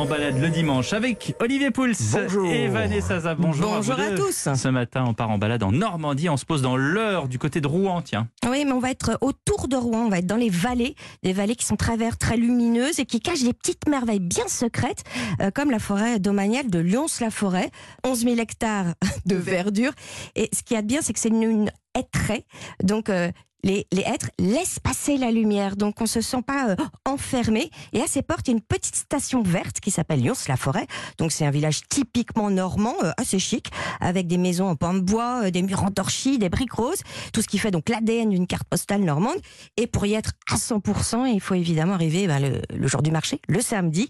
En balade le dimanche avec Olivier Pouls et Vanessa Zaza. Bonjour, Bonjour à, tous. Ce matin, on part en balade en Normandie. On se pose dans l'heure du côté de Rouen, tiens. Oui, mais on va être autour de Rouen. On va être dans les vallées, des vallées qui sont travers très lumineuses et qui cachent des petites merveilles bien secrêtes, euh, comme la forêt domaniale de Lyons-la-Forêt. 11 000 hectares de verdure. Et ce qui est bien, c'est que c'est une, une Donc, euh, les, les êtres laissent passer la lumière, donc on se sent pas euh, enfermé. Et à ses portes, il y a une petite station verte qui s'appelle Lyons-la-Forêt. Donc c'est un village typiquement normand, euh, assez chic, avec des maisons en pan de bois, euh, des murs en torchis, des briques roses, tout ce qui fait donc l'ADN d'une carte postale normande. Et pour y être à 100%, il faut évidemment arriver ben, le, jour du marché, le samedi,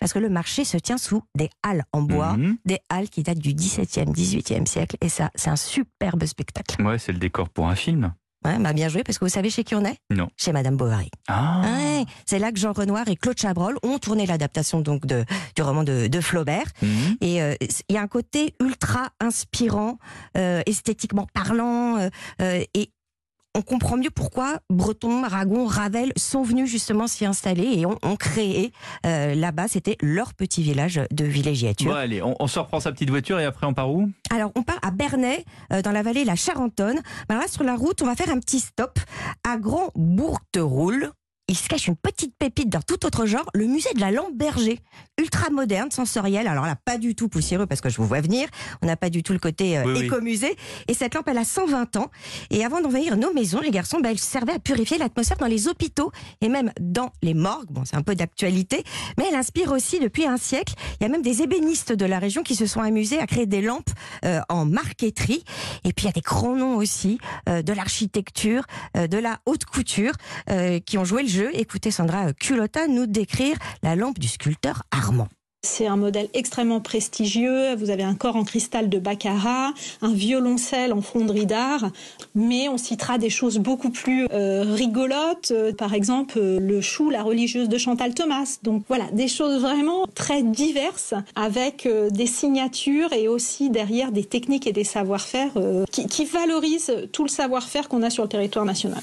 parce que le marché se tient sous des halles en bois, mhm. des halles qui datent du 17e, 18e siècle. Et ça, c'est un superbe spectacle. Ouais, c'est le décor pour un film. Ouais, bah bien joué, parce que vous savez chez qui on est? Non. Chez Madame Bovary. Ah. c'est là que Jean Renoir et Claude Chabrol ont tourné l'adaptation donc de, du roman de, de Flaubert. Mhm. Et euh, il y a un côté ultra inspirant, euh, esthétiquement parlant, euh, et on comprend mieux pourquoi Breton, Aragon, Ravel sont venus justement s'y installer et ont, créé euh, là-bas. C'était leur petit village de villégiature. Bon, allez, on, se reprend sa petite voiture et après on part où? Alors, on part à Bernay, euh, dans la vallée la Charentonne. Ben là, sur la route, on va faire un petit stop à Grand Bourteroule il se cache une petite pépite d'un tout autre genre, le musée de la lampe berger, ultra moderne, sensorielle. Alors là, pas du tout poussiéreux parce que je vous vois venir. On n'a pas du tout le côté euh, écomusée. Et cette lampe, elle a 120 ans. Et avant d'envahir nos maisons, les garçons, bah, elle servait à purifier l'atmosphère dans les hôpitaux et même dans les morgues. Bon, c'est un peu d'actualité, mais elle inspire aussi depuis un siècle. Il y a même des ébénistes de la région qui se sont amusés à créer des lampes euh, en marqueterie. Et puis il y a des grands noms aussi euh, de l'architecture, de la haute couture qui ont joué le jeu Écoutez Sandra Culotta nous décrire la lampe du sculpteur Armand. C'est un modèle extrêmement prestigieux. Vous avez un corps en cristal de Baccarat, un violoncelle en fonderie d'art, mais on citera des choses beaucoup plus euh, rigolotes. Euh, par exemple, euh, le chou, la religieuse de Chantal Thomas. Donc voilà, des choses vraiment très diverses avec des signatures et aussi derrière des techniques et des savoir-faire qui, qui valorisent tout le savoir-faire qu'on a sur le territoire national.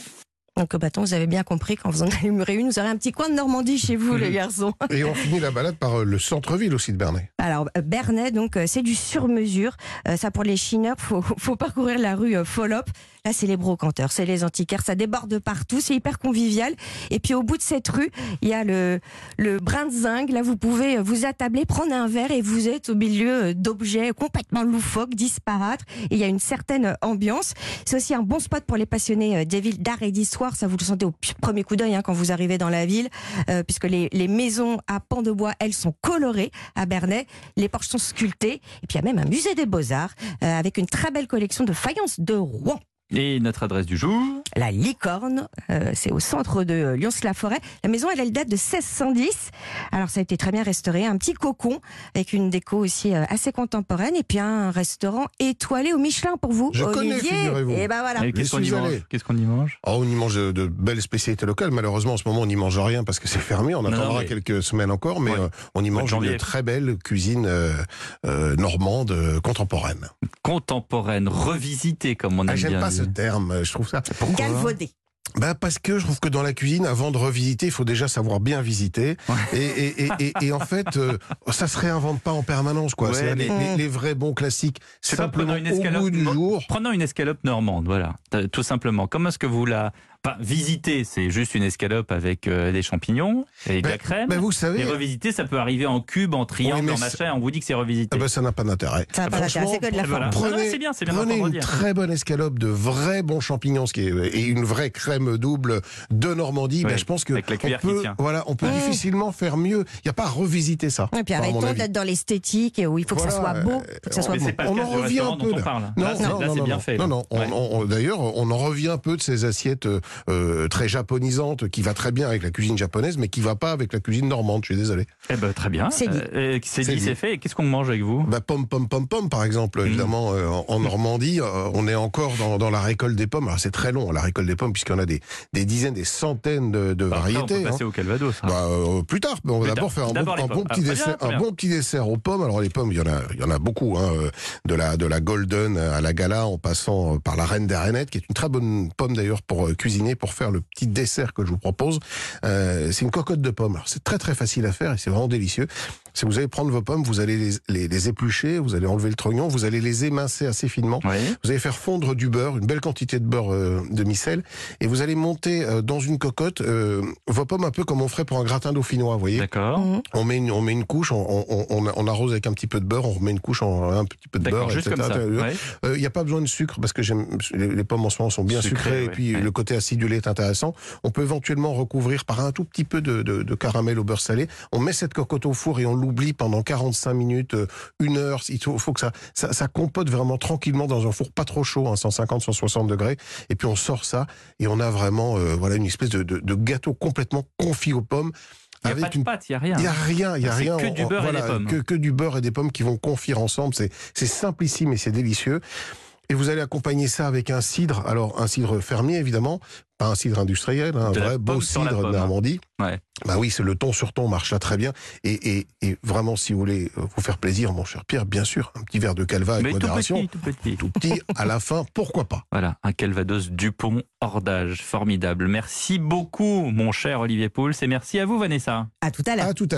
Donc, bâton, vous avez bien compris qu'en faisant une une, vous aurez un petit coin de Normandie chez vous, les garçons. Et on finit la balade par euh, le centre-ville aussi de Bernay. Alors, euh, Bernay, donc, euh, c'est du sur-mesure. Ça, pour les chineurs, faut, faut parcourir la rue Follop. Là, c'est les brocanteurs, c'est les antiquaires, ça déborde partout, c'est hyper convivial. Et puis, au bout de cette rue, il y a le, le brin de zinc. Là, vous pouvez vous attabler, prendre un verre et vous êtes au milieu d'objets complètement loufoques, disparates. Et il y a une certaine ambiance. C'est aussi un bon spot pour les passionnés des villes d'art et d'histoire ça vous le sentez au premier coup d'œil hein, quand vous arrivez dans la ville, euh, puisque les, maisons à pans de bois, elles sont colorées à Bernay, les porches sont sculptées, et puis il y a même un musée des beaux-arts euh, avec une très belle collection de faïences de Rouen. Et notre adresse du jour La Licorne, euh, c'est au centre de Lyons-la-Forêt. La maison, elle, elle date de 1610. Alors, ça a été très bien restauré. Un petit cocon avec une déco aussi euh, assez contemporaine. Et puis un restaurant étoilé au Michelin pour vous, Je Olivier. Connais, et ben voilà. Qu'est-ce qu'on y, mange Qu'est-ce qu'on y mange oh, On y mange de, belles spécialités locales. Malheureusement, en ce moment, on n'y mange rien parce que c'est fermé. On attendra quelques semaines encore. Mais euh, on y mange une très belle cuisine normande contemporaine. Contemporaine, revisitée, comme on a ah, bien ce terme, je trouve ça. Galvaudé. Ben parce que je trouve que dans la cuisine, avant de revisiter, il faut déjà savoir bien visiter. Et, et, et, et, en fait, euh, ça se réinvente pas en permanence, quoi. c'est les, les, vrais bons classiques. Simplement une au bout du jour. Prenons une escalope normande, voilà, tout simplement. Comment est-ce que vous la Enfin, visiter, c'est juste une escalope avec euh, des champignons et de la crème. Mais vous savez. Et revisiter, ça peut arriver en cube, en triangle, en machin. On vous dit que c'est revisité. Ah ben, ça n'a pas d'intérêt. Ça n'a pas d'intérêt, c'est que de la forme. Prenez, bien, bien prenez une très bonne escalope de vrais bons champignons, ce qui est, et une vraie crème double de Normandie. ben, je pense que on peut, voilà, on peut difficilement faire mieux. Il n'y a pas à revisiter ça. Et puis arrêtons d'être dans l'esthétique où il faut que ça soit beau, que ça soit bon. on en revient un peu. Non, non, non, non. D'ailleurs, on en revient un peu de ces assiettes euh, très japonisante qui va très bien avec la cuisine japonaise, mais qui va pas avec la cuisine normande. Je suis désolé. Eh ben très bien. C'est dit. Euh, c'est dit, c'est fait. Et qu'est-ce qu'on mange avec vous? Bah pomme, pomme, pomme, pomme, par exemple. Mhm. Évidemment, euh, en, Normandie, euh, on est encore dans, dans la récolte des pommes. Alors c'est très long, la récolte des pommes, puisqu'on a des, des dizaines, des centaines de, de Après, variétés. On peut hein. passer au Calvados. hein. Bah, euh, plus tard, mais on va Plus d'abord tard. faire un bon, D'abord les un bon pommes. petit Ah, bien, dessert, un bien. bon petit dessert aux pommes. Alors les pommes, il y en a, il y en a beaucoup, hein, de la de la golden à la gala, en passant par la reine des rainettes, qui est une très bonne pomme d'ailleurs pour euh, pour faire le petit dessert que je vous propose. Euh, c'est une cocotte de pommes. C'est très très facile à faire et c'est vraiment délicieux. Si vous allez prendre vos pommes, vous allez les, les, les éplucher, vous allez enlever le trognon, vous allez les émincer assez finement. Oui. Vous allez faire fondre du beurre, une belle quantité de beurre euh, de micelle, et vous allez monter euh, dans une cocotte euh, vos pommes un peu comme on ferait pour un gratin dauphinois, vous voyez. D'accord. Mhm. On met une, on met une couche, on, on, on, on arrose avec un petit peu de beurre, on remet une couche en un petit peu de beurre, juste etc. Ouais. Il n'y a pas besoin de sucre parce que j'aime les, les pommes en ce moment sont bien Sucrées, sucrées et puis ouais. le côté acidulé est intéressant. On peut éventuellement recouvrir par un tout petit peu de, de, de caramel au beurre salé. On met cette cocotte au four et on l'oublie pendant 45 minutes, euh, une heure. Il faut, faut que ça, ça, ça compote vraiment tranquillement dans un four pas trop chaud, hein, 150, 160 degrés. Et puis on sort ça et on a vraiment euh, voilà une espèce de, de, de gâteau complètement confit aux pommes. Il n'y a avec pas de une pâte, il n'y a rien. il n'y a rien, il y a C'est rien. que du beurre et des pommes. Que, que du beurre et des pommes qui vont confire ensemble. C'est, c'est simplissime et c'est délicieux. Et vous allez accompagner ça avec un cidre. Alors, un cidre fermier, évidemment. Pas un cidre industriel, hein, un De vrai beau cidre de hein. Normandie. Ouais. Bah oui, c'est le ton sur ton marche là très bien. Et, et, et vraiment, si vous voulez euh, vous faire plaisir, mon cher Pierre, bien sûr, un petit verre de calva avec Mais tout modération. petit, tout petit. Tout petit, à la fin, pourquoi pas Voilà, un Calvados Dupont hors d'âge. Formidable. Merci beaucoup, mon cher Olivier Pouls, et merci à vous, Vanessa. À tout à l'heure. À tout à l'heure.